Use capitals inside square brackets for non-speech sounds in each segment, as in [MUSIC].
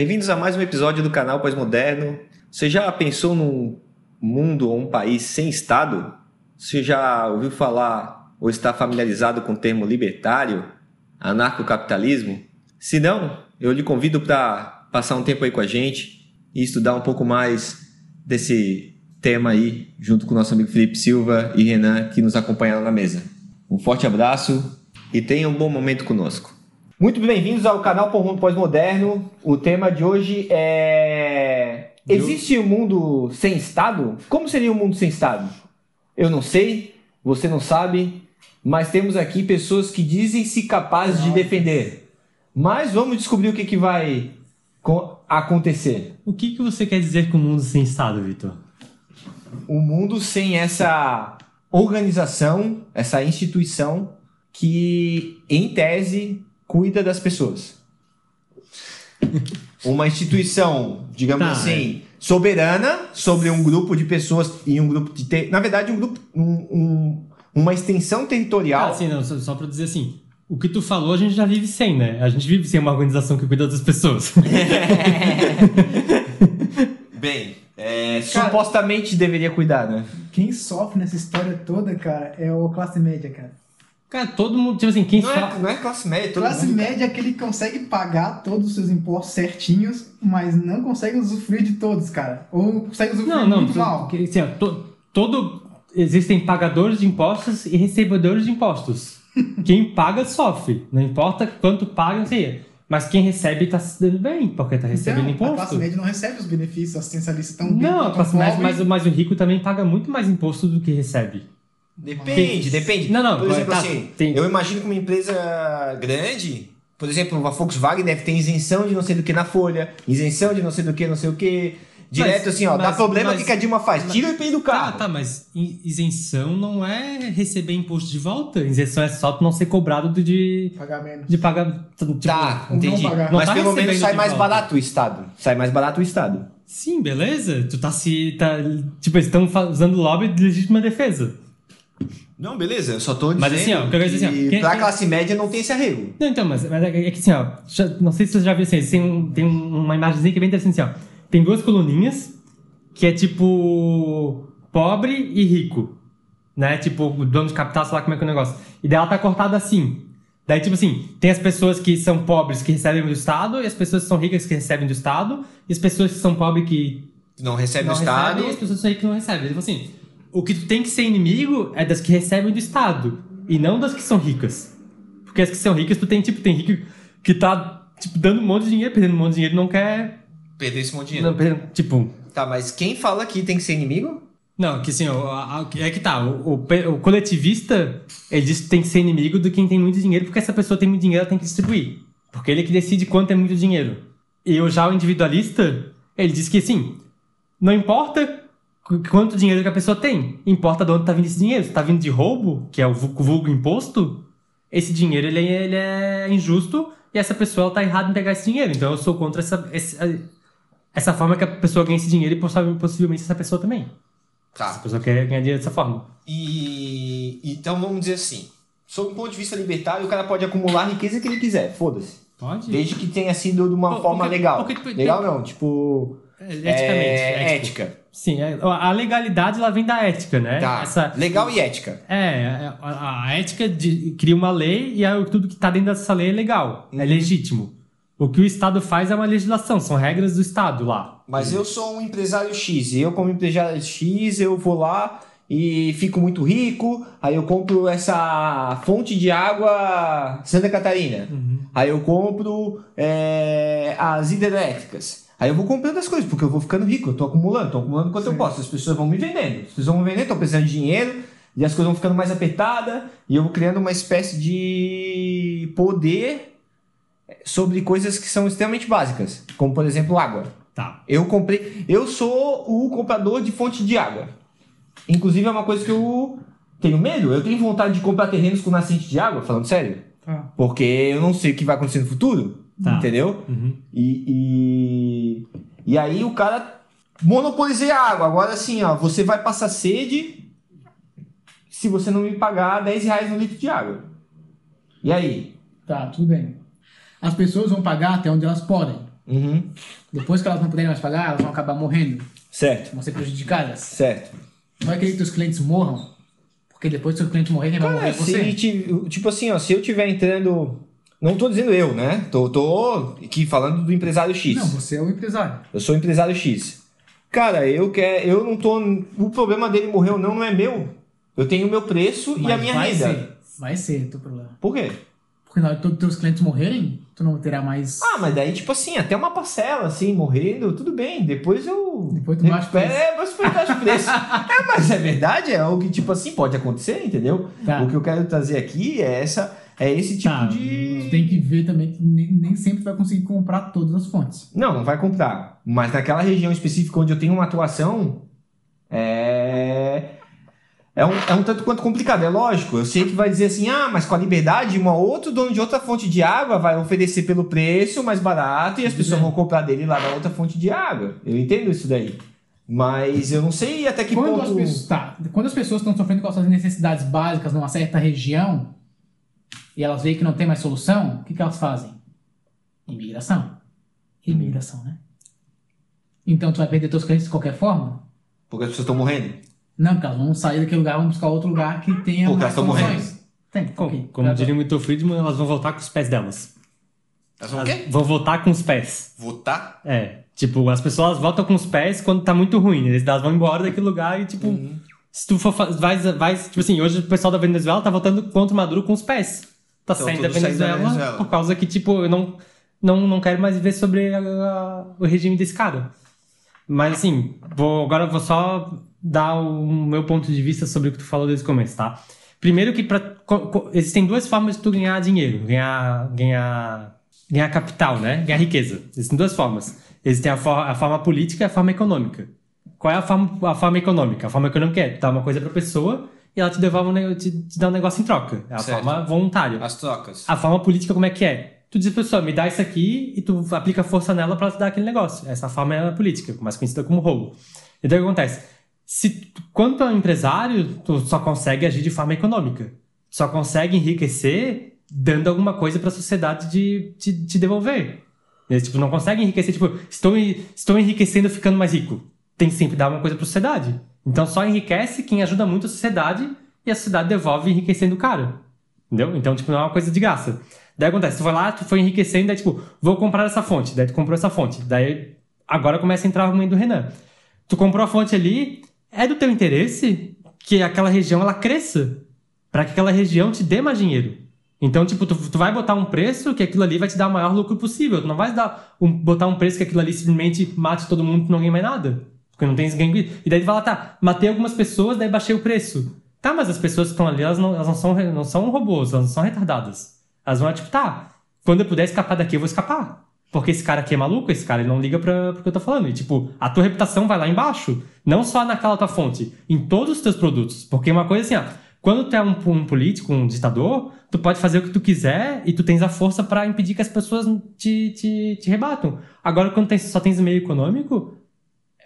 Bem-vindos a mais um episódio do canal Pós-Moderno. Você já pensou num mundo ou um país sem Estado? Você já ouviu falar ou está familiarizado com o termo libertário, anarcocapitalismo? Se não, eu lhe convido para passar um tempo aí com a gente e estudar um pouco mais desse tema aí, junto com o nosso amigo Felipe Silva e Renan, que nos acompanharam na mesa. Um forte abraço e tenha um bom momento conosco. Muito bem-vindos ao canal Por Mundo Pós-Moderno. O tema de hoje é... Existe um mundo sem Estado? Como seria um mundo sem Estado? Eu não sei, você não sabe, mas temos aqui pessoas que dizem-se capazes de defender. Mas vamos descobrir o que, que vai acontecer. O que, que você quer dizer com o mundo sem Estado, Vitor? O mundo sem essa organização, essa instituição que, em tese, cuida das pessoas. Uma instituição, digamos Tá, assim, soberana sobre um grupo de pessoas e um grupo de. Ter... Na verdade, um grupo. Um, um- uma extensão territorial. Ah, sim, não, só, só pra dizer assim. O que tu falou, a gente já vive sem, né? A gente vive sem uma organização que cuida das pessoas. [LAUGHS] Bem, é, supostamente deveria cuidar, né? Quem sofre nessa história toda, cara, é o classe média, cara. Cara, todo mundo, tipo assim, quem Não só. é, não é classe média, todo classe mundo. média é aquele que consegue pagar todos os seus impostos certinhos, mas não consegue usufruir de todos, cara. Ou consegue usufruir Não, não, muito tu- mal. que, assim, ó, to- todo. Existem pagadores de impostos e recebedores de impostos. [LAUGHS] quem paga sofre. Não importa quanto paga, não sei. Mas quem recebe tá se dando bem, porque tá recebendo Então, a classe imposto. média não recebe os benefícios assistencialistas tão bem Não, a classe média, pobre. mas, mas o rico também paga muito mais imposto do que recebe. Depende, depende. Não, não, Por exemplo, tá, assim, tem- eu imagino que uma empresa grande, por exemplo, a Volkswagen deve ter isenção de não sei do que na folha, isenção de não sei do que, não sei o que. Direto Mas- assim, ó, dá mas- problema, o mas- que que a Dilma faz? mas- Tira o IPI do Tá, carro. tá, mas i- isenção não é receber imposto de volta. Isenção é só tu não ser cobrado do- de, Pagar menos. de pagar. Tipo, Tá, não entendi. pagar. Não Mas tá pelo menos sai mais volta. barato o Estado. Sai mais barato o Estado. Sim, beleza. Tu tá se. Tá, tipo, eles estão usando lobby de legítima defesa. Não, beleza, eu só tô dizendo Mas assim, ó, o que eu quero dizer assim, ó, quem- pra quem- classe média não tem esse arrego. Não, então, mas, mas é, é que assim, ó. já- não sei se você já viu assim, tem, um, tem uma imagenzinha que é bem interessante assim, ó. Tem duas coluninhas que é tipo. pobre e rico. Né? Tipo, o dono de capital, sei lá como é que é o negócio. E daí ela tá cortada assim. Daí, tipo assim, tem as pessoas que são pobres que recebem do Estado, e as pessoas que são ricas que recebem do Estado, e as pessoas que são pobres que Não recebe não o Estado. recebem, e as pessoas que são ricas que não recebem. Tipo assim, o que tu tem que ser inimigo é das que recebem do Estado, e não das que são ricas. Porque as que são ricas, tu tem, tipo, tem rico que tá, tipo, dando um monte de dinheiro, perdendo um monte de dinheiro, e não quer... Perder esse monte de dinheiro. Não, perdendo, tipo... Tá, mas quem fala que tem que ser inimigo? Não, que assim, o- a- a- é que tá, o, o o coletivista, ele diz que tem que ser inimigo do quem tem muito dinheiro, porque essa pessoa tem muito dinheiro, ela tem que distribuir. Porque ele que decide quanto é muito dinheiro. E o já o individualista, ele diz que assim, não importa quanto dinheiro que a pessoa tem, importa de onde tá vindo esse dinheiro. Se tá vindo de roubo, que é o vu- vulgo imposto, esse dinheiro ele, é- ele é injusto e essa pessoa ela tá errada em pegar esse dinheiro. Então eu sou contra essa, esse- essa forma que a pessoa ganha esse dinheiro e possivelmente essa pessoa também. A Tá. pessoa quer ganhar dinheiro dessa forma. E então vamos dizer assim, sob um ponto de vista libertário, o cara pode acumular a riqueza que ele quiser, foda-se. Pode? Desde que tenha sido de uma Por- forma porque- legal. porque, legal não, tipo. Eticamente. é, ético. ética. Sim, é- a legalidade ela vem da ética, né? Tá. Essa, Legal e ética. é, a, a ética de- cria uma lei e aí tudo que tá dentro dessa lei é legal, é Uhum. legítimo. O que o Estado faz é uma legislação, são regras do Estado lá. Mas eu sou um empresário X, e eu, como empresário X, eu vou lá e fico muito rico, aí eu compro essa fonte de água Santa Catarina. Aí eu compro é, as hidrelétricas. Aí eu vou comprando as coisas, porque eu vou ficando rico, eu tô acumulando, tô acumulando quanto eu Sim. posso. As pessoas vão me vendendo, as pessoas vão me vendendo, tô precisando de dinheiro, e as coisas vão ficando mais apertadas, e eu vou criando uma espécie de poder sobre coisas que são extremamente básicas, como por exemplo água. Tá. Eu comprei. Eu sou o comprador de fonte de água. Inclusive é uma coisa que eu tenho medo. Eu tenho vontade de comprar terrenos com nascente de água, falando sério. Tá. Porque eu não sei o que vai acontecer no futuro. Tá. Entendeu? Uhum. E, e, e aí o cara monopolizei a água. Agora assim, ó, você vai passar sede se você não me pagar 10 reais no litro de água. E aí? Tá, tudo bem. As pessoas vão pagar até onde elas podem. Uhum. Depois que elas não puderem mais pagar, elas vão acabar morrendo, Certo, vão ser prejudicadas. certo. Não querer que os clientes morram, porque depois que os clientes morrerem, quem vai morrer é você. se, tipo assim, ó, se eu tiver entrando. Não tô dizendo eu, né? Tô, tô aqui falando do empresário X. Não, você é o empresário. Eu sou empresário X. Cara, eu quero. Eu não tô. O problema dele morrer ou não não é meu. Eu tenho o meu preço e Mas a minha vai renda. ser. Vai ser teu problema. Por quê? Porque na hora que todos os teus clientes morrerem, tu não terá mais. Ah, mas daí, tipo assim, até uma parcela, assim, morrendo, tudo bem. Depois eu. Depois tu baixa o preço. É, mas depois o preço. [LAUGHS] é, mas é verdade, é algo que, tipo assim, pode acontecer, entendeu? Tá. O que eu quero trazer aqui é essa. É esse tipo Tá, de. Tem que ver também que nem, nem sempre vai conseguir comprar todas as fontes. Não, não vai comprar. Mas naquela região específica onde eu tenho uma atuação, é. É um, é um tanto quanto complicado, é lógico. Eu sei que vai dizer assim, ah, mas com a liberdade, um outro dono de outra fonte de água vai oferecer pelo preço mais barato e as pessoas vão comprar dele lá na outra fonte de água. Eu entendo isso daí. Mas eu não sei até que Quando as, ponto. pessoas, tá, quando as pessoas estão sofrendo com as suas necessidades básicas numa certa região e elas veem que não tem mais solução, o que, que elas fazem? Imigração. Imigração, né? Então tu vai perder teus clientes de qualquer forma? Porque as pessoas estão morrendo. Não, porque elas vão sair daquele lugar, vão buscar outro lugar que tenha Porque mais elas tão soluções. Tem, Como, como diria o Milton Friedman, elas vão voltar com os pés delas. Elas vão o quê? vão voltar com os pés. Votar? É. Tipo, as pessoas voltam com os pés quando tá muito ruim. Eles elas vão embora daquele lugar e, tipo, Uhum. se tu for. Vai, vai, tipo assim, hoje o pessoal da Venezuela tá votando contra o Maduro com os pés. Tá Então, saindo da Venezuela, Venezuela. por causa que, tipo, eu não, não, não quero mais viver sobre a- a- o regime desse cara. Mas assim, vou, agora vou só dar o meu ponto de vista sobre o que tu falou desde o começo, tá? Primeiro que pra, existem duas formas de tu ganhar dinheiro, ganhar, ganhar, ganhar capital, né? Ganhar riqueza. Existem duas formas. Existem a, for- a forma política e a forma econômica. Qual é a forma, a forma econômica? A forma econômica é tu dar uma coisa pra pessoa e ela te devolve um, te, te dá um negócio em troca. É a Certo. forma voluntária. As trocas. A forma política como é que é? Tu diz pra pessoa, me dá isso aqui e tu aplica força nela pra ela te dar aquele negócio. Essa forma é a política, mais conhecida como roubo. Então o que acontece? Se quando tu é um empresário, tu só consegue agir de forma econômica. Só consegue enriquecer dando alguma coisa pra sociedade de te, devolver. Eles, tipo, não consegue enriquecer, tipo, estou, estou enriquecendo ficando mais rico. Tem que sempre dar uma coisa pra sociedade. Então só enriquece quem ajuda muito a sociedade e a sociedade devolve enriquecendo o cara. Entendeu? Então, tipo, não é uma coisa de graça. Daí acontece, tu foi lá, tu foi enriquecendo, daí, tipo, vou comprar essa fonte. Daí tu comprou essa fonte. Daí agora começa a entrar o argumento do Renan. Tu comprou a fonte ali, é do teu interesse que aquela região ela cresça. Pra que aquela região te dê mais dinheiro. Então, tipo, tu, tu vai botar um preço que aquilo ali vai te dar o maior lucro possível. Tu não vai dar um, botar um preço que aquilo ali simplesmente mate todo mundo e não ganhe mais nada. Porque não tem esse ganho. E daí tu fala, tá, matei algumas pessoas, daí baixei o preço. Tá, mas as pessoas que estão ali, elas não, elas não, são, não são robôs, elas não são retardadas. Elas vão, tipo, tá, quando eu puder escapar daqui, eu vou escapar. Porque esse cara aqui é maluco, esse cara ele não liga pra, pro que eu tô falando. E, tipo, a tua reputação vai lá embaixo. Não só naquela tua fonte, em todos os teus produtos. Porque uma coisa assim, ó, quando tu é um, um político, um ditador, tu pode fazer o que tu quiser e tu tens a força pra impedir que as pessoas te, te, te rebatam. Agora, quando tens, só tens meio econômico,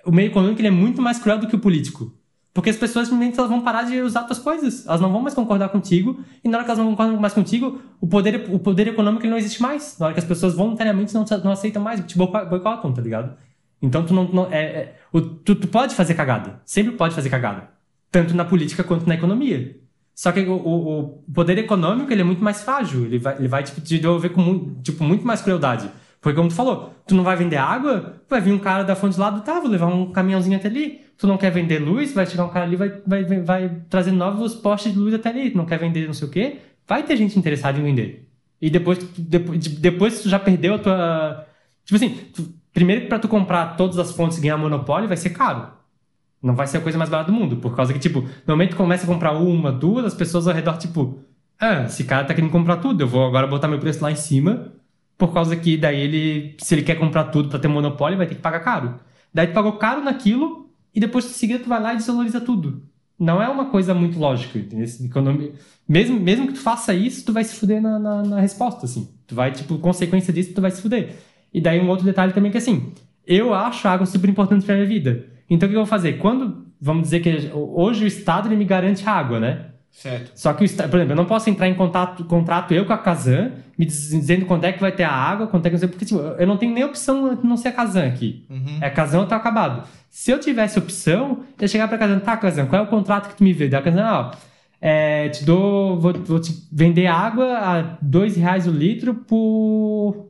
o meio econômico ele é muito mais cruel do que o político. Porque as pessoas simplesmente elas vão parar de usar tuas coisas. Elas não vão mais concordar contigo. E na hora que elas não concordam mais contigo, o poder, o poder econômico ele não existe mais. Na hora que as pessoas voluntariamente não, não aceitam mais, te boico- boicotam, tá ligado? Então tu não. não- é, é- o- tu, tu pode fazer cagada. Sempre pode fazer cagada. Tanto na política quanto na economia. Só que o, o- poder econômico ele é muito mais frágil. Ele vai, ele vai tipo, te devolver com tipo, muito mais crueldade. Porque como tu falou, tu não vai vender água, vai vir um cara da fonte do lado, tá, vou levar um caminhãozinho até ali. Tu não quer vender luz, vai chegar um cara ali, vai, vai, vai, trazer novos postes de luz até ali. Tu não quer vender não sei o quê, vai ter gente interessada em vender. E depois, depois, de- depois tu já perdeu a tua... Tipo assim, tu- primeiro pra tu comprar todas as fontes e ganhar monopólio vai ser caro. Não vai ser a coisa mais barata do mundo. Por causa que, tipo, no momento que começa a comprar uma, duas, as pessoas ao redor, tipo, ah, esse cara tá querendo comprar tudo, eu vou agora botar meu preço lá em cima, por causa que daí ele, se ele quer comprar tudo pra ter monopólio, vai ter que pagar caro. Daí tu pagou caro naquilo, e depois em seguida tu vai lá e desvaloriza tudo. Não é uma coisa muito lógica, economia- Mesmo, mesmo que tu faça isso, tu vai se fuder na, na, na resposta, assim. Tu vai, tipo, consequência disso, tu vai se fuder. E daí um outro detalhe também que, assim, eu acho a água super importante pra minha vida. Então o que eu vou fazer? Quando, vamos dizer que hoje o Estado ele me garante água, né? Certo. Só que, por exemplo, eu não posso entrar em contato, contrato eu com a Kazan, me diz- dizendo quando é que vai ter a água, quanto é que porque tipo, eu não tenho nem opção de não ser a Kazan aqui. Uhum. É a Kazan ou tá acabado. Se eu tivesse opção, eu ia chegar pra Kazan, tá, Kazan, qual é o contrato que tu me vê? Daí a Kazan, ó, é, te dou, vou, vou te vender água a dois reais o litro por,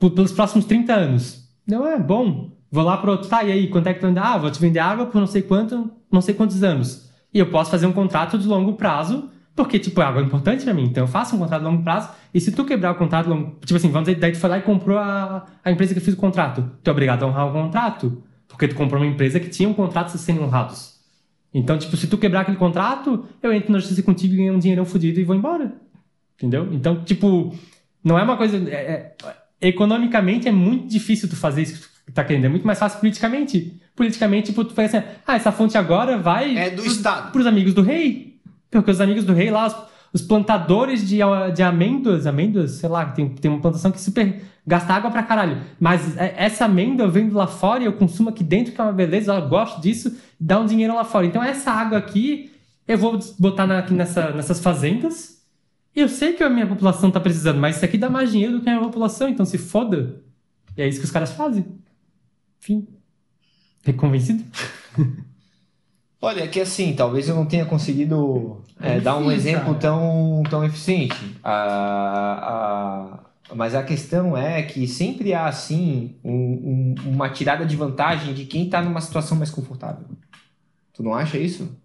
por- pelos próximos 30 anos. Não é bom. Vou lá pro outro, tá, e aí, quanto é que tu vende? Ah, vou te vender água por não sei quanto, não sei quantos anos. E eu posso fazer um contrato de longo prazo, porque, tipo, é importante pra mim. Então eu faço um contrato de longo prazo, e se tu quebrar o contrato, longo, tipo assim, vamos dizer, daí tu foi lá e comprou a, a empresa que fez o contrato. Tu é obrigado a honrar o contrato, porque tu comprou uma empresa que tinha um contrato sendo honrados. Então, tipo, se tu quebrar aquele contrato, eu entro na justiça contigo e ganho um dinheirão fudido e vou embora. Entendeu? Então, tipo, não é uma coisa. é- é- economicamente é muito difícil tu fazer isso tá querendo. É muito mais fácil politicamente. Politicamente, tipo, tu faz assim, ah, essa fonte agora vai É do pros, Estado. pros amigos do rei. Porque os amigos do rei lá, os, os plantadores de, de amêndoas, amêndoas, sei lá, tem, tem uma plantação que super gasta água pra caralho. Mas é- essa amêndoa eu vendo lá fora e eu consumo aqui dentro, que é uma beleza, eu gosto disso, dá um dinheiro lá fora. Então essa água aqui, eu vou botar na- aqui nessa, nessas fazendas. Eu sei que a minha população tá precisando, mas isso aqui dá mais dinheiro do que a minha população, então se foda. E é isso que os caras fazem. Enfim. Fico convencido? [LAUGHS] Olha, que assim, talvez eu não tenha conseguido é, É dar um exemplo tão, tão eficiente. Ah, ah, mas a questão é que sempre há, assim, um- um- uma tirada de vantagem de quem está numa situação mais confortável. Tu não acha isso?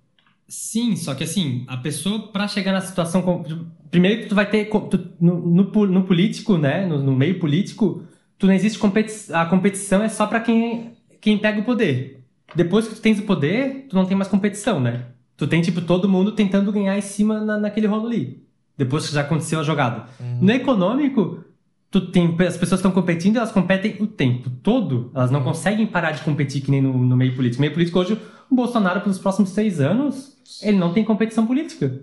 Sim, só que assim, a pessoa pra chegar na situação. Primeiro que tu vai ter. tu- no, no, no político, né? No, no meio político, tu não existe competi a competição é só pra quem, quem pega o poder. Depois que tu tens o poder, tu não tem mais competição, né? Tu tem, tipo, todo mundo tentando ganhar em cima na, naquele rolo ali. Depois que já aconteceu a jogada. No econômico, tu tem, as pessoas estão competindo, elas competem o tempo todo. Elas não conseguem parar de competir que nem no, no meio político. No meio político, hoje, o Bolsonaro, pelos próximos seis anos, ele não tem competição política.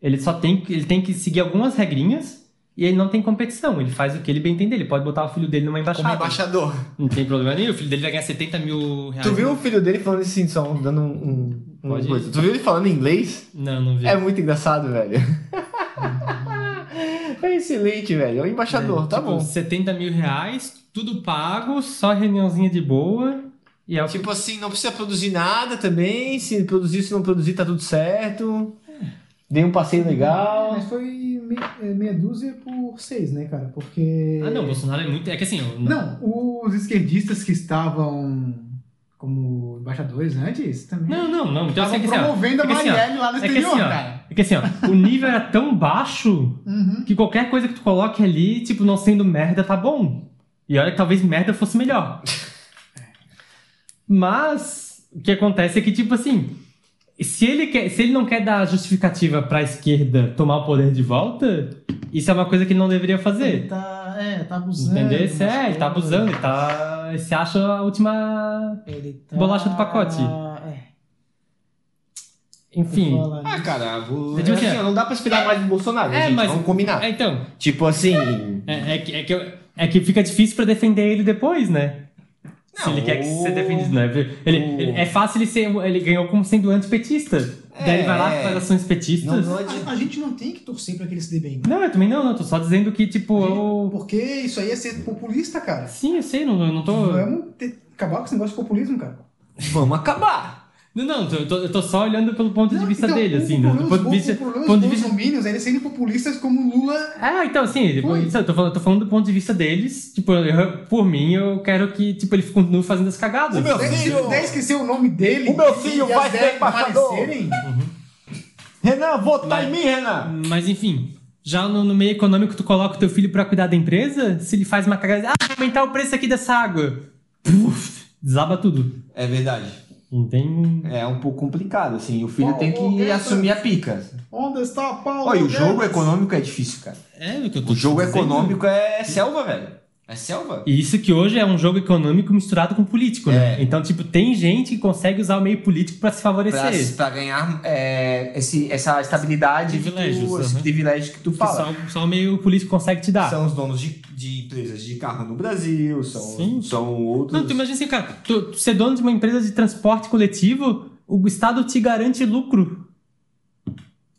Ele só tem, ele tem que seguir algumas regrinhas e ele não tem competição. Ele faz o que ele bem entender. Ele pode botar o filho dele numa Como embaixada. embaixador. Não tem problema nenhum. O filho dele vai ganhar 70 mil reais. Tu viu o filho dele falando assim, só dando um. um, Pode ir. coisa. Tu viu ele falando em inglês? Não, não vi. É muito engraçado, velho. [LAUGHS] é excelente, velho. É o embaixador, tá Tipo, bom. 70 mil reais, tudo pago, só reuniãozinha de boa. E é o que Tipo assim, não precisa produzir nada também. Se produzir, se não produzir, tá tudo certo. Dei um passeio legal. Mas foi meia, é, meia dúzia por seis, né, cara? Porque. Ah, não, o Bolsonaro é muito. É que assim, eu- Não, os esquerdistas que estavam como embaixadores antes também. Não, não, não. Então, Estavam assim, é que, assim, ó, promovendo a é assim, ó, Marielle lá no é que exterior, assim, ó, cara. é que assim, ó, o nível era tão baixo Uhum. que qualquer coisa que tu coloque ali, tipo, não sendo merda, tá bom. E olha que talvez merda fosse melhor. [LAUGHS] Mas o que acontece é que, tipo assim, se ele, quer, se ele não quer dar justificativa pra esquerda tomar o poder de volta, isso é uma coisa que ele não deveria Ele fazer. tá, é, tá abusando. Entendeu? É, ele tá abusando, ele tá. Ele se acha a última. Ele tá... Bolacha do pacote. É. Enfim. Ah, cara, vou... É tipo assim, assim, não dá pra esperar mais do Bolsonaro, É, gente. mas- Vamos combinar. É, então. Tipo assim. É, é que, é, que, eu- é que fica difícil pra defender ele depois, né? Se Não, ele quer que o- ser defendido, né? Ele, o- ele- é fácil ele ser. Ele ganhou como sendo antipetista. Daí ele vai lá É. faz ações petistas. Não, Não, não adianta. A, a gente não tem que torcer pra que ele se dê bem. né? eu também não, não. Tô só dizendo que, tipo, eu. Porque isso aí é ser populista, cara. Sim, eu sei, não, eu não tô. Vamos ter- acabar com esse negócio de populismo, cara. Vamos acabar. Não, não, eu tô, eu tô só olhando pelo ponto de vista então, dele, o assim, problema do ponto de vista. problema Ponto de dos vista é eles serem populistas como Lula. Ah, então assim, Foi. isso, eu tô falando, tô falando do ponto de vista deles. Tipo, eu- por mim, eu quero que tipo, ele continue fazendo as cagadas. O meu Até filho! até esquecer o nome dele. O meu filho vai ser embaixador. aparecerem. Renan, vota Mas- em mim, Renan. Mas enfim, já no, no meio econômico, tu coloca o teu filho pra cuidar da empresa, se ele faz uma cagada, ah, vou aumentar o preço aqui dessa água. Puf, desaba tudo. É verdade. Não tem. É um pouco complicado, assim. O filho tem que assumir a pica. Onde está Paulo? Olha, o jogo econômico é difícil, cara. É o que eu tô O jogo dizendo. econômico é selva, velho. É selva. E isso que hoje é um jogo econômico misturado com político, né? É. Então, tipo, tem gente que consegue usar o meio político pra se favorecer. pra ganhar é, esse, essa estabilidade, tu, esse privilégio que tu Que fala. só, só o meio político consegue te dar. São os donos de, de empresas de carro no Brasil, são, Sim. são outros. Não, tu imagina assim, cara, tu, tu ser dono de uma empresa de transporte coletivo, o Estado te garante lucro.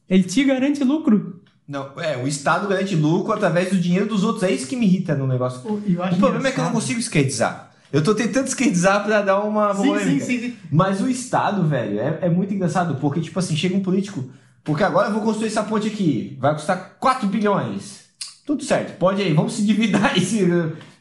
Ele te garante lucro. Não, é, o Estado garante lucro através do dinheiro dos outros. É isso que me irrita no negócio. O- O problema é que eu não consigo esquerdizar. Eu tô tentando esquerdizar pra dar uma Sim, polêmica. sim, sim, sim. Mas o Estado, velho, é, é muito engraçado, porque, tipo assim, chega um político, porque agora eu vou construir essa ponte aqui, vai custar 4 bilhões. Tudo certo, pode aí, vamos se dividar [LAUGHS] esse.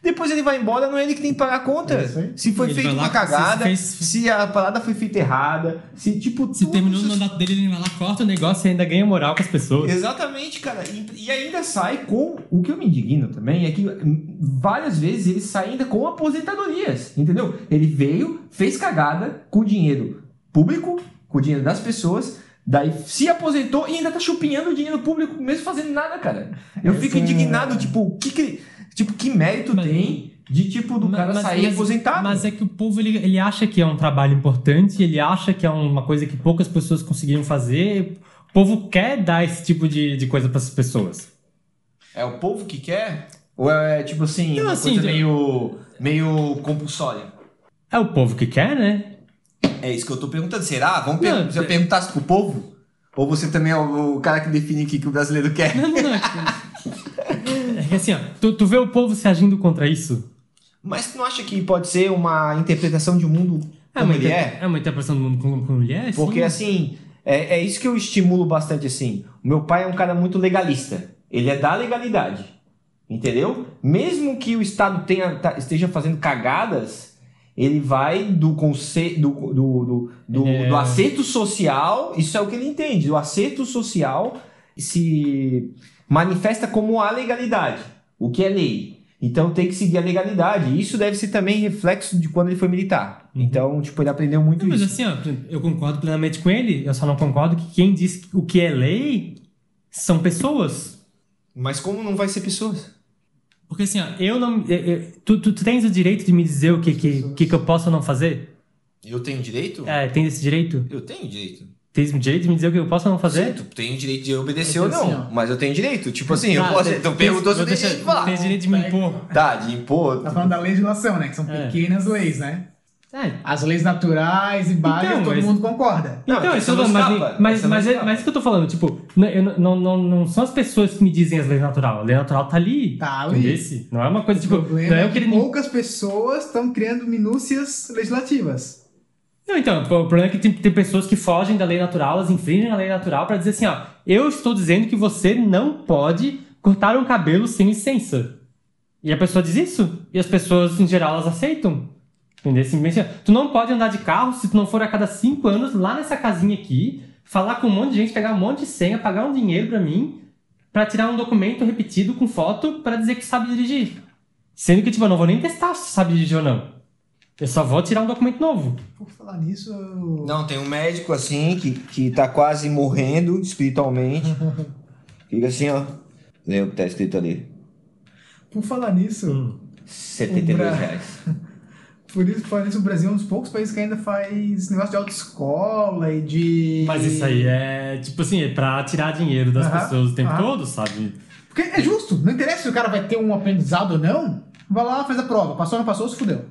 Depois ele vai embora, não é ele que tem que pagar a conta. É se foi feita uma cagada, se se, fez- a parada foi feita errada, se tipo. Se tudo terminou o isso- mandato dele, ele vai lá, corta o negócio e ainda ganha moral com as pessoas. Exatamente, cara. E, e ainda sai com. O que eu me indigno também é que hum, várias vezes ele sai ainda com aposentadorias, entendeu? Ele veio, fez cagada com dinheiro público, com o dinheiro das pessoas, daí se aposentou e ainda tá chupinhando o dinheiro público, mesmo fazendo nada, cara. Eu Essa fico é- indignado, tipo, o que que. Tipo, que mérito Mas- tem de, tipo, do cara sair aposentado? Mas é que o povo ele, ele acha que é um trabalho importante, ele acha que é uma coisa que poucas pessoas conseguiram fazer. O povo quer dar esse tipo de, de coisa para essas pessoas. É o povo que quer? Ou é, tipo assim, Não, uma assim, coisa de- meio, meio compulsória? É o povo que quer, né? É isso que eu tô perguntando. Será? Vamos Não, per se eu é- perguntasse pro povo? Ou você também é o, o cara que define o que, que o brasileiro quer? Não, não, não. [LAUGHS] É que- é assim, ó, tu, tu vê o povo se agindo contra isso. Mas tu não acha que pode ser uma interpretação de um mundo É como uma, ele é? é uma interpretação do mundo com, com mulher? Porque sim. assim, é, é isso que eu estimulo bastante assim. O meu pai é um cara muito legalista. Ele é da legalidade. Entendeu? Mesmo que o Estado tenha, tá- esteja fazendo cagadas, ele vai do conceito do, do, do, do, Ele é- do acerto social, isso é o que ele entende. O acerto social se manifesta como a legalidade, o que é lei. Então tem que seguir a legalidade. E Isso deve ser também reflexo de quando ele foi militar. Então, tipo, ele aprendeu muito Não, mas isso. assim, ó, eu concordo plenamente com ele, eu só não concordo que quem diz o que é lei são pessoas. Mas como não vai ser pessoas? Porque assim, ó, eu não. eu- eu- tu, tu, tens o direito de me dizer o que, que, que, que eu posso ou não fazer? Eu tenho direito? É, tens esse direito? Eu tenho direito. O direito de me dizer o que eu posso ou não fazer? Sim, tu tem o direito de obedecer É ou assim, não. ó. mas eu tenho direito. Tipo assim, eu Tá, posso. Então perguntou se eu tenho direito de falar. Tens direito de me impor. Tá, de impor. Tá falando da legislação, né? Que são É. pequenas leis, né? É, As leis naturais e básicas, Então, todo mas- mundo concorda. Não, então, isso não mas, escapa, mas, não mas, é, mas isso que eu tô falando, tipo, não, eu não, não, não, são as pessoas que me dizem as leis natural. A lei natural tá ali. Tá ali. Entendesse? Não é uma coisa, O tipo, problema não é é que poucas pessoas estão criando minúcias legislativas. Não, então, o problema é que tem, tem pessoas que fogem da lei natural, elas infringem a lei natural pra dizer assim, ó, eu estou dizendo que você não pode cortar um cabelo sem licença. E a pessoa diz isso, e as pessoas, em geral, elas aceitam. Entendeu? Simplesmente, ó, tu não pode andar de carro se tu não for a cada cinco anos lá nessa casinha aqui, falar com um monte de gente, pegar um monte de senha, pagar um dinheiro pra mim, pra tirar um documento repetido com foto pra dizer que sabe dirigir. Sendo que, tipo, eu não vou nem testar se sabe dirigir ou não. Eu só vou tirar um documento novo. Por falar nisso, eu... Não, tem um médico assim que, que tá quase morrendo espiritualmente. [LAUGHS] Fica assim, ó. Lê o que tá escrito ali. por falar nisso, Hum. 72 Bra- reais. [LAUGHS] por isso, por falar nisso, o Brasil é um dos poucos países que ainda faz esse negócio de autoescola e de. Mas isso aí é, tipo assim, é pra tirar dinheiro das Aham, pessoas o tempo aham. todo, sabe? Porque é justo, não interessa se o cara vai ter um aprendizado ou não. Vai lá, faz a prova. Passou ou não passou, se fudeu.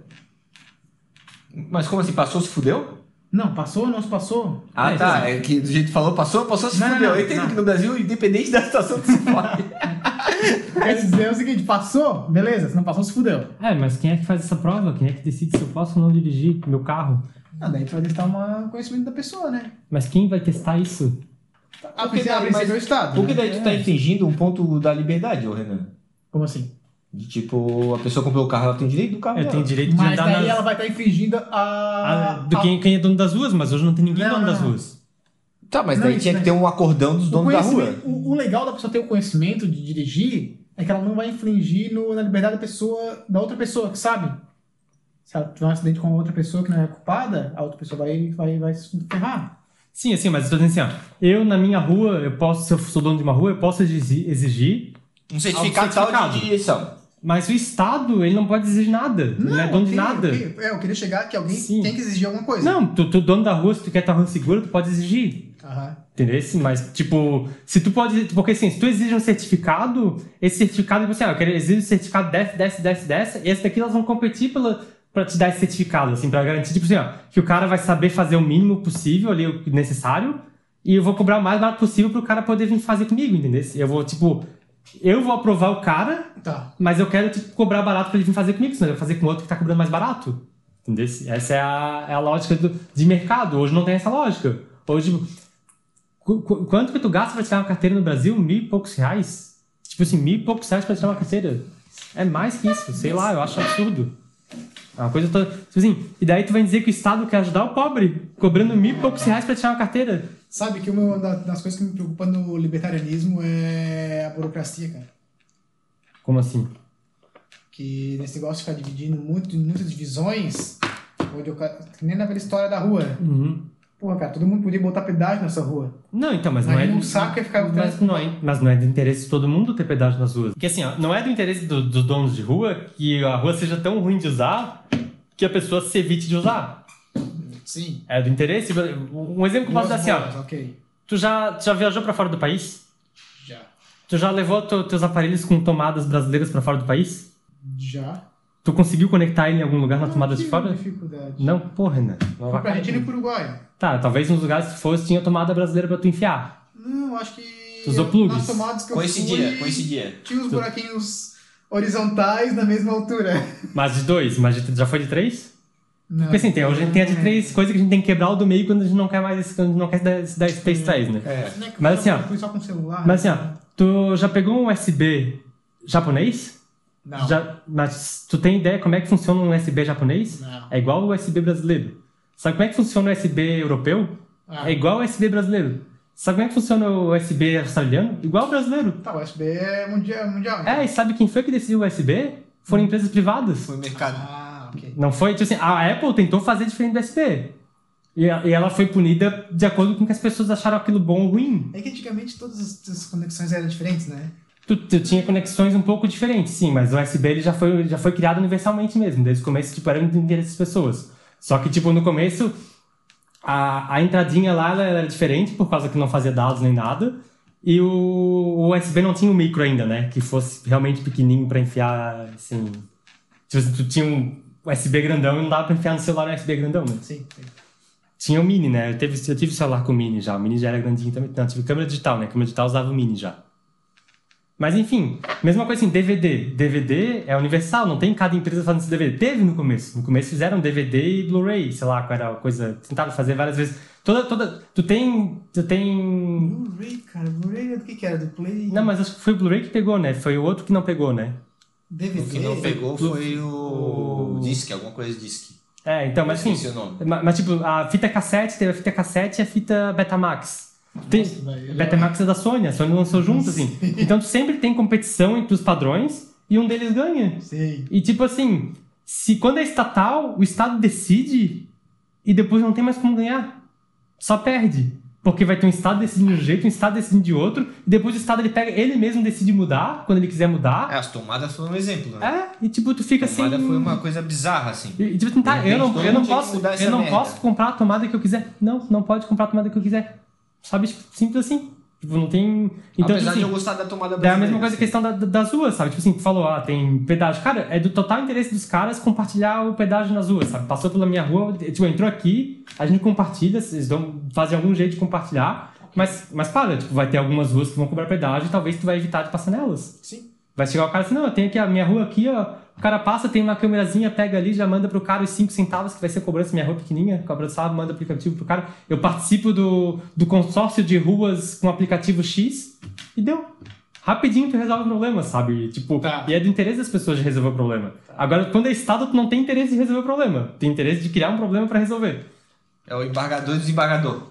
Mas como assim? Passou, se fudeu? Não, passou ou não se passou? Ah, É, tá. então. É que do jeito que falou, passou, passou, se Não, não, fudeu. não, Eu entendo não. que no Brasil, independente da situação, tu se fode. [LAUGHS] Quer dizer o seguinte, passou? Beleza, se não passou, se fudeu. É, mas quem é que faz essa prova? Quem é que decide se eu posso ou não dirigir meu carro? Ah, daí tu vai testar um conhecimento da pessoa, né? Mas quem vai testar isso? A Porque princípio, a daí- é o mas- Estado. Porque né? daí tu tá infringindo um ponto da liberdade, ô Renan. Como assim? De tipo, a pessoa comprou o carro, ela tem direito do carro. Eu dela. tenho direito de Mas andar daí nas... ela vai estar infringindo a. a- do a- quem, quem é dono das ruas, mas hoje não tem ninguém Não, dono não, das não. ruas. Tá, mas Não, daí tinha que mas- ter um acordão dos donos da rua. O, o legal da pessoa ter o conhecimento de dirigir é que ela não vai infringir no- na liberdade da pessoa, da outra pessoa, que sabe? Se ela tiver um acidente com outra pessoa que não é culpada, a outra pessoa vai, vai, vai se ferrar. Sim, assim, mas eu tô dizendo assim, ó. Eu, na minha rua, eu posso, se eu sou dono de uma rua, eu posso exigir, exigir Um certificado, tal certificado. de direção. Mas o Estado, ele não pode exigir nada. ele não é dono de ok, nada. ok. É, eu queria chegar que alguém Sim. tem que exigir alguma coisa. Não, tu, tu dono da rua, se tu quer tua rua segura, tu pode exigir. Aham. Entendeu? Mas, tipo, se tu pode. Porque assim, se tu exige um certificado, esse certificado, tipo assim, ah, eu quero exigir o certificado dessa, dessa, dessa, dessa, e esse daqui elas vão competir pela, pra te dar esse certificado, assim, pra garantir, tipo assim, ó, que o cara vai saber fazer o mínimo possível ali, o necessário, e eu vou cobrar o mais barato possível pro cara poder vir fazer comigo, entendeu? Eu vou, tipo, eu vou aprovar o cara, Tá. mas eu quero, tipo, cobrar barato pra ele vir fazer comigo, senão eu vou fazer com outro que tá cobrando mais barato. Entendeu? Essa é a, é a lógica do- de mercado. Hoje não tem essa lógica. Hoje, tipo, qu- qu- quanto que tu gasta pra tirar uma carteira no Brasil? Mil e poucos reais? Tipo assim, mil e poucos reais pra tirar uma carteira. É mais que isso, sei lá, eu acho absurdo. É uma coisa toda. Tipo assim, e daí tu vai dizer que o Estado quer ajudar o pobre, cobrando mil e poucos reais pra tirar uma carteira. Sabe que uma da- das coisas que me preocupa no libertarianismo é a burocracia, cara. Como assim? Que nesse negócio de ficar dividindo muito em muitas divisões, onde eu, que nem naquela história da rua. Uhum. Porra, cara, todo mundo podia botar pedágio nessa rua. Não, então, mas não Aí é. um saco ia ficar- mas, não é, mas não é do interesse de todo mundo ter pedágio nas ruas. Porque assim, ó, não é do interesse do- dos donos de rua que a rua seja tão ruim de usar que a pessoa se evite de usar. Sim. É do interesse. Um exemplo que eu posso dar assim, ó. Boas, Ok. Tu já, tu já viajou pra fora do país? Já. Tu já levou teu- teus aparelhos com tomadas brasileiras pra fora do país? Já. Tu conseguiu conectar ele em algum lugar na tomada de tive fora? dificuldade. Não, porra, né? Não pra Argentina e pro Uruguai. Tá, talvez nos lugares que fosse tinha tomada brasileira pra tu enfiar. Não, acho que. Tu usou plugs? Nas tomadas que eu Coincidia, fui, coincidia. Tinha os buraquinhos horizontais na mesma altura. Mas de dois, mas de- já foi de três? Não. Porque assim, tem, hoje a gente tem a de três coisas que a gente tem que quebrar o do meio quando a gente não quer mais, quando a gente não quer dar, dar space trás, né? É. É Mas eu assim, ó, fui só com celular. Mas assim, né? ó, tu já pegou um USB japonês? Não. Já, mas tu tem ideia como é que funciona um USB japonês? Não. É igual o USB brasileiro. Sabe como é que funciona o USB europeu? Ah. É igual o USB brasileiro. Sabe como é que funciona o USB australiano? Igual o brasileiro. Tá, o USB é mundial. mundial então. É, e sabe quem foi que decidiu o USB? Foram empresas privadas. Foi o mercado. Ah, ok. Não foi, tipo assim, a Apple tentou fazer diferente do USB. E, e ela foi punida de acordo com o que as pessoas acharam aquilo bom ou ruim. É que antigamente todas as, conexões eram diferentes, né? Tu, tu tinha conexões um pouco diferentes, sim, mas o USB ele já foi, já foi criado universalmente mesmo. Desde o começo, tipo, era do interesse das pessoas. Só que, tipo, no começo, a, a entradinha lá era diferente, por causa que não fazia dados nem nada. E o, o USB não tinha um micro ainda, né? Que fosse realmente pequenininho pra enfiar, assim... Tipo assim, tu tinha um USB grandão e não dava pra enfiar no celular um USB grandão, né? Sim. sim. Tinha o Mini, né? Eu, teve, eu tive celular com o Mini já. O Mini já era grandinho também. Não, eu tive câmera digital, né? Câmera digital usava o Mini já. Mas enfim, mesma coisa assim, DVD. DVD é universal, não tem cada empresa fazendo esse DVD. Teve no começo. No começo fizeram DVD e Blu-ray, sei lá, qual era a coisa. Tentaram fazer várias vezes. Toda, toda. Tu tem. Tu tem. Blu-ray, cara. Blu-ray é do que que era? Do Play? Não, mas acho que foi o Blu-ray que pegou, né? Foi o outro que não pegou, né? DVD? O que não pegou foi O- o Disque, alguma coisa Disque. É, então, mas assim. Esqueci o nome. Mas, mas, tipo, a fita cassete, teve a fita cassete e a fita Betamax. Tem, Nossa, velho. Betamax é da Sony, a Sony lançou junto, assim. Então tu sempre tem competição entre os padrões e um deles ganha. Sei. E tipo assim, se quando é estatal, o Estado decide e depois não tem mais como ganhar. Só perde. Porque vai ter um Estado decidindo de um jeito, um Estado decidindo de outro, e depois o Estado ele pega, ele mesmo decide mudar, quando ele quiser mudar. É, as tomadas foram um exemplo, né? É, e tipo, tu fica a tomada assim. foi uma coisa bizarra, assim. E, tipo assim, tá, eu não, eu não posso, eu não merda. posso comprar a tomada que eu quiser. Não, não pode comprar a tomada que eu quiser. Sabe, tipo, simples assim. Tipo, não tem. Então, Apesar tipo assim, de eu gostar da tomada é a brasileira. mesma coisa a questão da, da- das ruas, sabe? Tipo assim, falou, ah, tem pedágio. Cara, é do total interesse dos caras compartilhar o pedágio nas ruas, sabe? Passou pela minha rua, tipo, entrou aqui, a gente compartilha, vocês dão, fazem algum jeito de compartilhar. Mas, mas para, tipo, vai ter algumas ruas que vão cobrar pedágio e talvez tu vai evitar de passar nelas. Sim. Vai chegar o cara assim, não, eu tenho aqui a minha rua aqui, ó. O cara passa, tem uma câmerazinha, pega ali, já manda pro cara os 5 centavos, que vai ser cobrança minha rua pequenininha, cobra sabe, manda aplicativo pro cara. Eu participo do, do consórcio de ruas com aplicativo X e deu. Rapidinho tu resolve o problema, sabe? Tipo, Tá. e é do interesse das pessoas de resolver o problema. Agora, quando é Estado, tu não tem interesse de resolver o problema. Tem interesse de criar um problema pra resolver. É o embargador e o desembargador.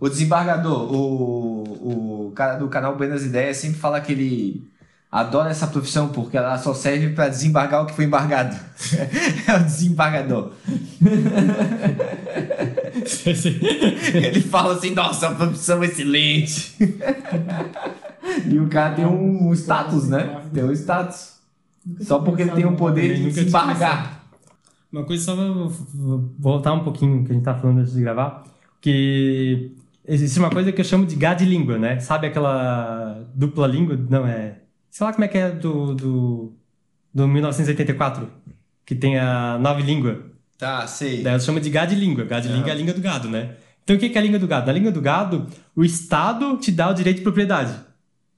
O desembargador, o, o cara do canal Buenas Ideias sempre fala que ele adora essa profissão porque ela só serve pra desembargar o que foi embargado. [LAUGHS] é o desembargador. [LAUGHS] Ele fala assim, nossa, uma profissão excelente. [LAUGHS] e o cara tem um status, né? Tem um status. Só porque ele tem o poder de desembargar. Uma coisa só voltar um pouquinho que a gente tá falando antes de gravar, que existe uma coisa que eu chamo de gad língua, né? Sabe aquela dupla língua? Não, é... Sei lá como é que é do, do, do 1984, que tem a nova língua. Tá, sei. Daí eu chamo de gad língua. Gad língua é a língua do gado, né? Então o que é a língua do gado? Na língua do gado, o Estado te dá o direito de propriedade.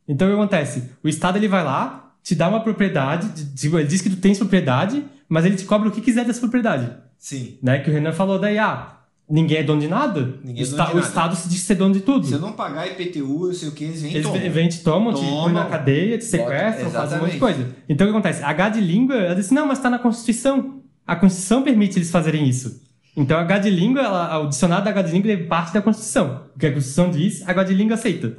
Então o que acontece? O Estado ele vai lá, te dá uma propriedade, de- tipo, ele diz que tu tens propriedade, mas ele te cobra o que quiser dessa propriedade. Sim. Né? Que o Renan falou daí, ah, ninguém é dono de nada. Ninguém o, é dono Esta- de o nada. Estado se diz ser dono de tudo. Se eu não pagar IPTU, eu sei o que, eles vêm e Eles tomam. vêm, te tomam, te Tomam. põem na cadeia, te sequestram, fazem um monte de coisa. Então o que acontece? A H de língua, ela disse, não, mas tá na Constituição. A Constituição permite eles fazerem isso. Então a H de língua, ela- o dicionário da H de língua ele parte da Constituição. O que a Constituição diz, a H de língua aceita.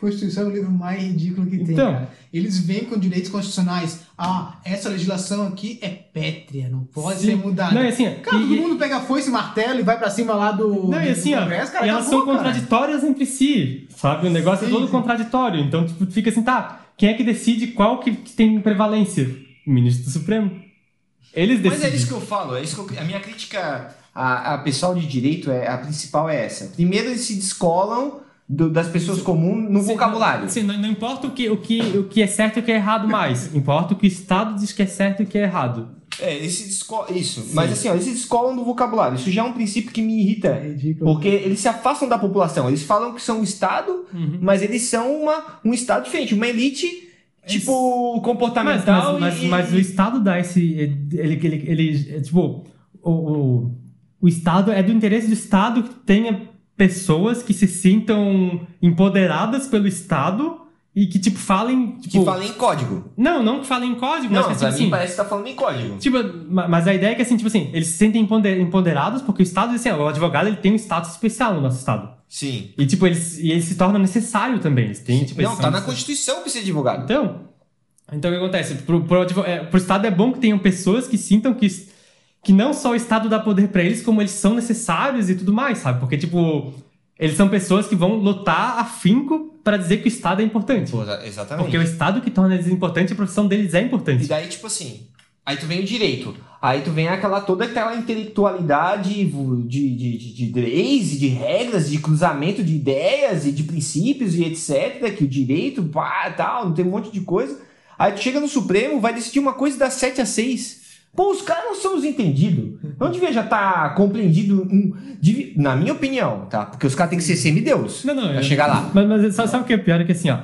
Constituição é o livro mais ridículo que tem, Então. cara. Eles vêm com direitos constitucionais. Ah, essa legislação aqui é pétrea, não pode Sim. ser mudada. Não, e assim, Cara, e- todo mundo pega a foice e martelo e vai pra cima lá do, Não, e do assim, ó, Congresso, cara, e elas acabou, são cara. contraditórias entre si, sabe? O negócio Sim, é todo sim. contraditório. Então, tipo, tu fica assim, tá, quem é que decide qual que, tem prevalência? O ministro do Supremo. Eles Mas decidem. é isso que eu falo, é isso que eu- a minha crítica a, a pessoal de direito é a principal é essa. Primeiro eles se descolam do- das pessoas comuns no Sim, vocabulário. Não, sim, não, não importa o que, o, que, o que é certo e o que é errado mais. Importa o que o Estado diz que é certo e o que é errado. É, eles se descolam, isso. Mas assim, ó, eles se descolam do vocabulário. Isso já é um princípio que me irrita. É ridículo. Porque eles se afastam da população. Eles falam que são um Estado, mas eles são uma, um Estado diferente, uma elite, tipo, Mas, comportamental mas, mas, e... mas o Estado dá esse. Ele, ele, ele, é, tipo, o, o, o Estado é do interesse do Estado que tenha pessoas que se sintam empoderadas pelo Estado e que, tipo, falem. Tipo, que falam em código. Não, não que falem em código, Não, mas que, pra tipo, assim, parece que tá falando em código. Tipo, ma- mas a ideia é que assim, tipo assim, eles se sentem empoder- empoderados porque o Estado, assim, o advogado ele tem um status especial no nosso Estado. Sim. E tipo, eles, e ele se torna necessário também. Eles têm, tipo, Não, tá na Constituição pra ser advogado. Então, então o que acontece? Pro, pro, é, pro Estado é bom que tenham pessoas que sintam que, que não só o Estado dá poder pra eles, como eles são necessários e tudo mais, sabe? Porque, tipo, eles são pessoas que vão lutar afinco pra dizer que o Estado é importante. Pô, exatamente. Porque é o Estado que torna eles importantes, a profissão deles é importante. E daí, tipo assim, aí tu vem o direito. Aí tu vem aquela toda aquela intelectualidade de, de, de, de leis de regras, de cruzamento de ideias e de princípios e etc. Que o direito, pá, tal, não tem um monte de coisa. Aí tu chega no Supremo, vai decidir uma coisa das 7 a 6. Pô, os caras não são os entendidos. Não devia já estar compreendido, um, na minha opinião, tá? Porque os caras têm que ser semideus Não, não, pra eu- chegar lá. Mas, mas sabe, sabe o que é pior? É que assim, ó.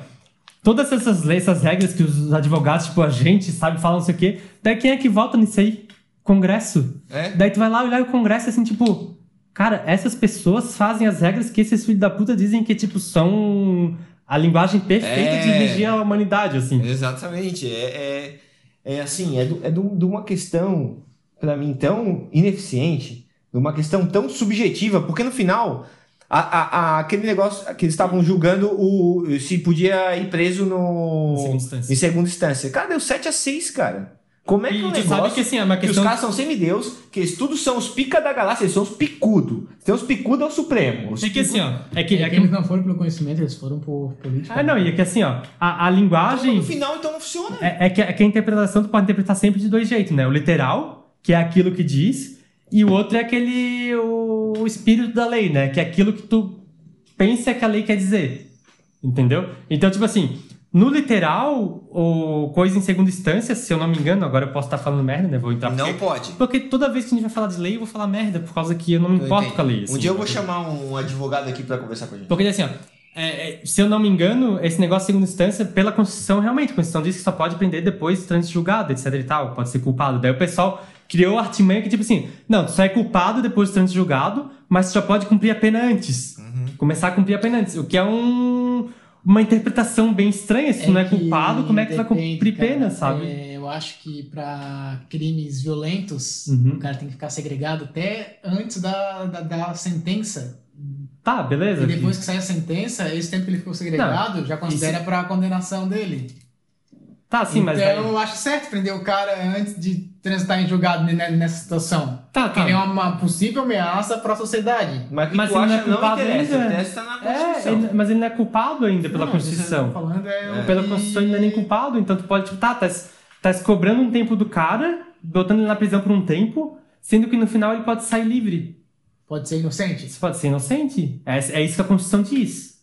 Todas essas leis, essas regras que os advogados, tipo, a gente, sabe, falam não sei o quê. Daí quem é que vota nisso aí? Congresso. É? Daí tu vai lá olhar o Congresso assim, tipo. Cara, essas pessoas fazem as regras que esses filhos da puta dizem que, tipo, são a linguagem perfeita de É. regir a humanidade, assim. Exatamente. É, é, é assim, é, do- é do- de uma questão, pra mim, tão ineficiente, de uma questão tão subjetiva, porque no final, a, a- a- aquele negócio que eles estavam julgando o, se podia ir preso no, Em segunda instância. em segunda instância. Cara, deu 7 a 6, cara. Como é que E é um negócio sabe que, assim, é uma que os questão- caras são semideus, que eles tudo são os pica da galáxia, eles são os picudos. Tem os picudos é o supremo. Os É que assim, ó. É que, É é que eles não foram pelo conhecimento, eles foram por política. ah, não, e é que assim, ó. A, a Então, linguagem. no final, então não funciona. É, é que, é que a interpretação tu pode interpretar sempre de dois jeitos, né? O literal, que é aquilo que diz, e o outro é aquele. o, o espírito da lei, né? Que é aquilo que tu pensa que a lei quer dizer. Entendeu? Então, tipo assim, no literal, o coisa em segunda instância, se eu não me engano, agora eu posso estar falando merda, né? Vou entrar Não porque, pode. porque toda vez que a gente vai falar de lei, eu vou falar merda, por causa que eu não me importo com a lei. um assim. dia eu vou chamar um advogado aqui pra conversar com a gente. Porque assim, ó, é, é, se eu não me engano, esse negócio de segunda instância, pela Constituição, realmente, a Constituição diz que só pode prender depois de trânsito julgado, etc e tal, pode ser culpado. Daí o pessoal criou a artimanha que, tipo assim, não, tu só é culpado depois de trânsito julgado, mas tu já pode cumprir a pena antes. Começar a cumprir a pena antes, o que é um, uma interpretação bem estranha. Se tu não é culpado, como é que tu vai depende, cumprir cara. pena, sabe? É, eu acho que pra crimes violentos, Uhum. o cara tem que ficar segregado até antes da, da, da sentença. Tá, beleza. E depois que sai a sentença, esse tempo que ele ficou segregado já considera pra condenação dele. Tá, sim, mas. então daí- eu acho certo prender o cara antes de transitar em julgado ne- nessa situação. Tá, Porque tá. ele é uma possível ameaça pra sociedade. Mas o que Mas tu ele não é acha não, culpado interessa. ainda. Interessa na É, Constituição. ele- mas ele não é culpado ainda pela Não, Constituição. falando é, o Pela Constituição ele não é nem culpado, então tu pode, tipo, tá, tá, tá se cobrando um tempo do cara, botando ele na prisão por um tempo, sendo que no final ele pode sair livre. Pode ser inocente. Isso pode ser inocente. É, é isso que a Constituição diz.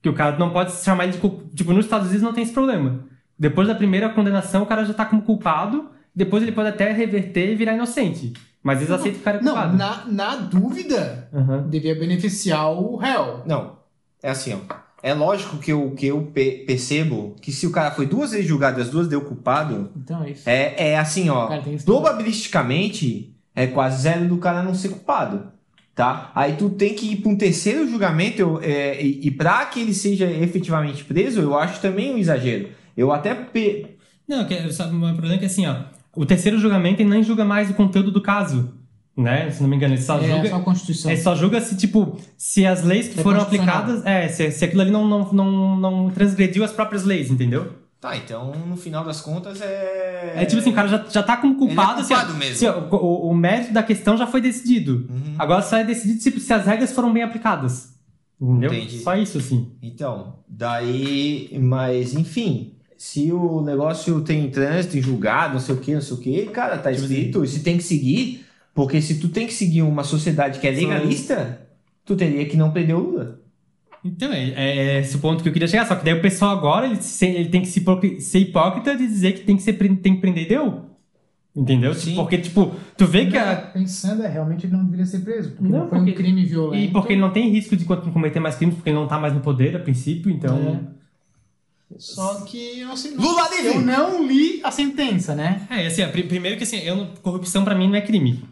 Que o cara não pode se chamar ele de culpado. Tipo, nos Estados Unidos não tem esse problema. Depois da primeira condenação, o cara já tá como culpado, depois ele pode até reverter e virar inocente. Mas eles aceitam o cara Não, culpado. na, na dúvida, Aham. devia beneficiar o réu. Não, é assim, ó. É lógico que eu, que eu pe- percebo que se o cara foi duas vezes julgado e as duas deu culpado, Então é isso. é, é assim, ó. Probabilisticamente, é quase zero do cara não ser culpado. Tá? Aí tu tem que ir para um terceiro julgamento eu, é, e, e para que ele seja efetivamente preso, eu acho também um exagero. Eu até pe- Não, que, sabe, o problema é que assim, ó, o terceiro julgamento ele nem julga mais o conteúdo do caso, né? Se não me engano, ele só é julga. só a Constituição. Ele só julga se, tipo, se as leis que É foram aplicadas. É, se, se aquilo ali não, não, não, não transgrediu as próprias leis, entendeu? Tá, então no final das contas é. É, tipo assim, o cara já, já tá como culpado. Ele é assim, ó, culpado mesmo. se, ó, o, o mérito da questão já foi decidido. Uhum. Agora só é decidido tipo, se as regras foram bem aplicadas. Entendeu? Entendi. Só isso, assim. Então, daí. Mas, enfim. Se o negócio tem trânsito em julgado, não sei o que, não sei o que, cara, tá Tipo escrito, e se tem que seguir, porque se tu tem que seguir uma sociedade que é legalista, tu teria que não prender o Lula. Então, é, é esse o ponto que eu queria chegar. Só que daí o pessoal agora ele, se- ele tem que se ser hipócrita de dizer que tem que, ser, tem que prender deu. Entendeu? Sim. Porque, tipo, tu vê que. A, Pensando, é, realmente ele não deveria ser preso. Porque Não, não, foi porque- um crime violento. e porque ele não tem risco de co- cometer mais crimes, porque ele não tá mais no poder a princípio, então. Só que eu, assim, Lula livre! eu não li a sentença, né? É, assim, ó, pri- primeiro que assim, eu não- corrupção pra mim não é crime.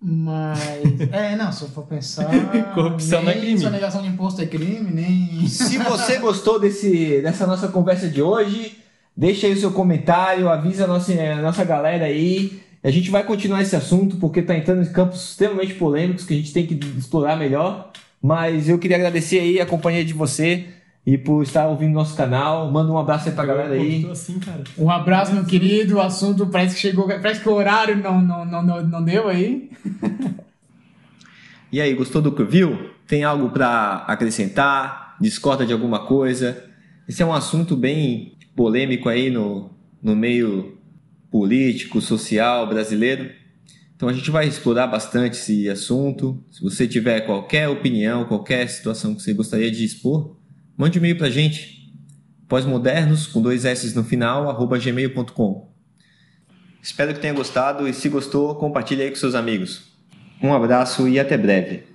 Mas. [LAUGHS] é, não, se eu for pensar. Corrupção não é nem crime. Sonegação de imposto é crime, nem. Se você gostou desse, dessa nossa conversa de hoje, deixa aí o seu comentário, avisa a nossa, a nossa galera aí. A gente vai continuar esse assunto porque está entrando em campos extremamente polêmicos que a gente tem que explorar melhor. Mas eu queria agradecer aí a companhia de você e por estar ouvindo nosso canal. Manda um abraço aí pra galera aí. Assim, cara. Um abraço, meu querido. O assunto parece que chegou. Parece que o horário não, não, não, não, não deu aí. [LAUGHS] E aí, gostou do que viu? Tem algo para acrescentar? Discorda de alguma coisa? Esse é um assunto bem polêmico aí no, no meio político, social brasileiro. Então a gente vai explorar bastante esse assunto. Se você tiver qualquer opinião, qualquer situação que você gostaria de expor, mande um e-mail para a gente. Pós-modernos, com dois S no final, arroba gmail.com. Espero que tenha gostado e se gostou, compartilhe aí com seus amigos. Um abraço e até breve.